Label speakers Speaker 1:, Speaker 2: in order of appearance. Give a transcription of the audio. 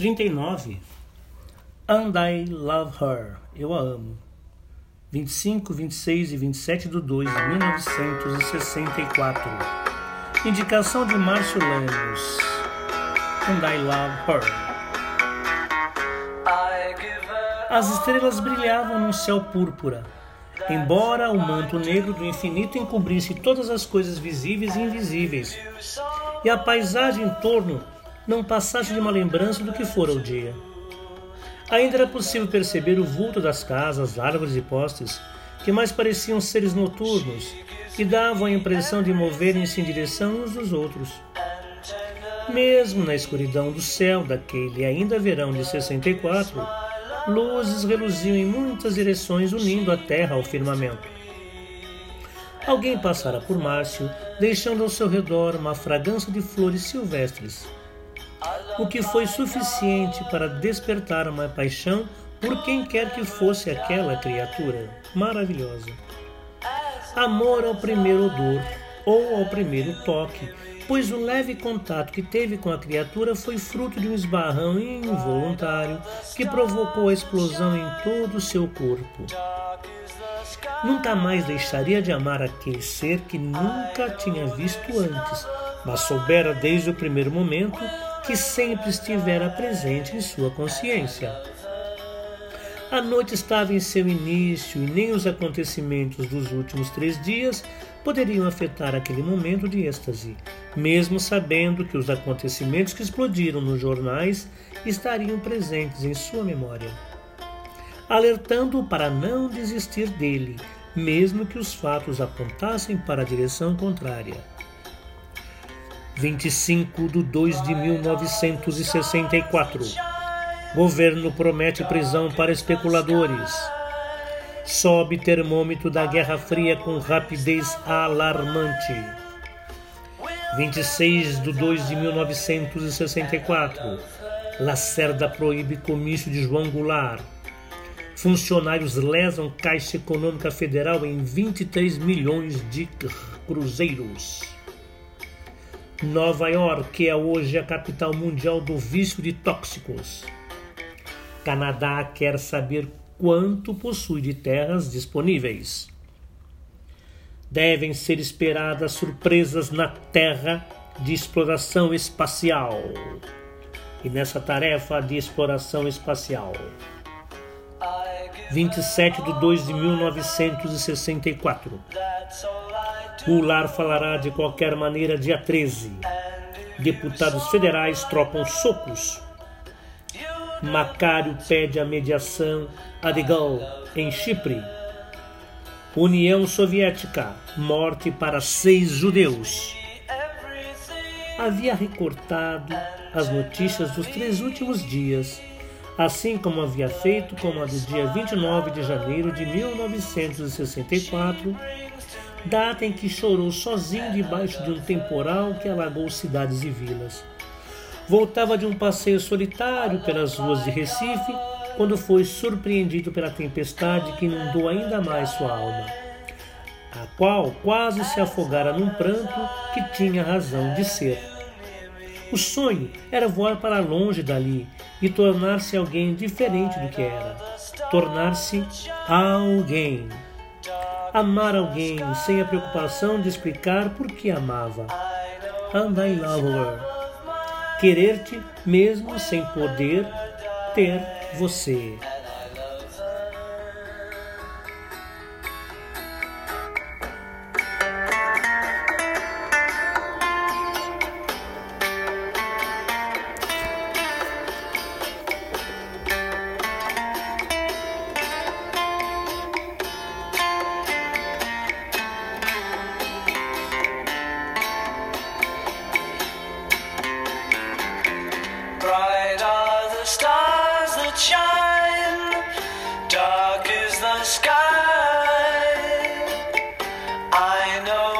Speaker 1: 39 And I Love Her, Eu a Amo. 25, 26 e 27 de 2 de 1964. Indicação de Márcio Lemos. And I Love Her. As estrelas brilhavam num céu púrpura. Embora o manto negro do infinito encobrisse todas as coisas visíveis e invisíveis, e a paisagem em torno não passasse de uma lembrança do que fora o dia. Ainda era possível perceber o vulto das casas, árvores e postes, que mais pareciam seres noturnos e davam a impressão de moverem-se em direção uns dos outros. Mesmo na escuridão do céu daquele ainda verão de 64, luzes reluziam em muitas direções, unindo a terra ao firmamento. Alguém passara por Márcio, deixando ao seu redor uma fragrância de flores silvestres o que foi suficiente para despertar uma paixão por quem quer que fosse aquela criatura maravilhosa. Amor ao primeiro odor ou ao primeiro toque, pois o leve contato que teve com a criatura foi fruto de um esbarrão involuntário que provocou a explosão em todo o seu corpo. Nunca mais deixaria de amar aquele ser que nunca tinha visto antes, mas soubera desde o primeiro momento que sempre estivera presente em sua consciência. A noite estava em seu início e nem os acontecimentos dos últimos três dias poderiam afetar aquele momento de êxtase, mesmo sabendo que os acontecimentos que explodiram nos jornais estariam presentes em sua memória, alertando-o para não desistir dele, mesmo que os fatos apontassem para a direção contrária. 25 de 2 de 1964. Governo promete prisão para especuladores. Sobe termômetro da Guerra Fria com rapidez alarmante. 26 de 2 de 1964. Lacerda proíbe comício de João Goulart. Funcionários lesam Caixa Econômica Federal em 23 milhões de cruzeiros. Nova York é hoje a capital mundial do vício de tóxicos. Canadá quer saber quanto possui de terras disponíveis. Devem ser esperadas surpresas na Terra de exploração espacial. E nessa tarefa de exploração espacial, 27 de 2 de 1964. Goulart falará de qualquer maneira dia 13. Deputados federais trocam socos. Macário pede a mediação a De Gaulle em Chipre. União Soviética, morte para seis judeus. Havia recortado as notícias dos três últimos dias, assim como havia feito com a do dia 29 de janeiro de 1964 data em que chorou sozinho debaixo de um temporal que alagou cidades e vilas. Voltava de um passeio solitário pelas ruas de Recife quando foi surpreendido pela tempestade que inundou ainda mais sua alma, a qual quase se afogara num pranto que tinha razão de ser. O sonho era voar para longe dali e tornar-se alguém diferente do que era. Tornar-se alguém amar alguém sem a preocupação de explicar por que amava. And I love her. Querer-te mesmo sem poder ter você. know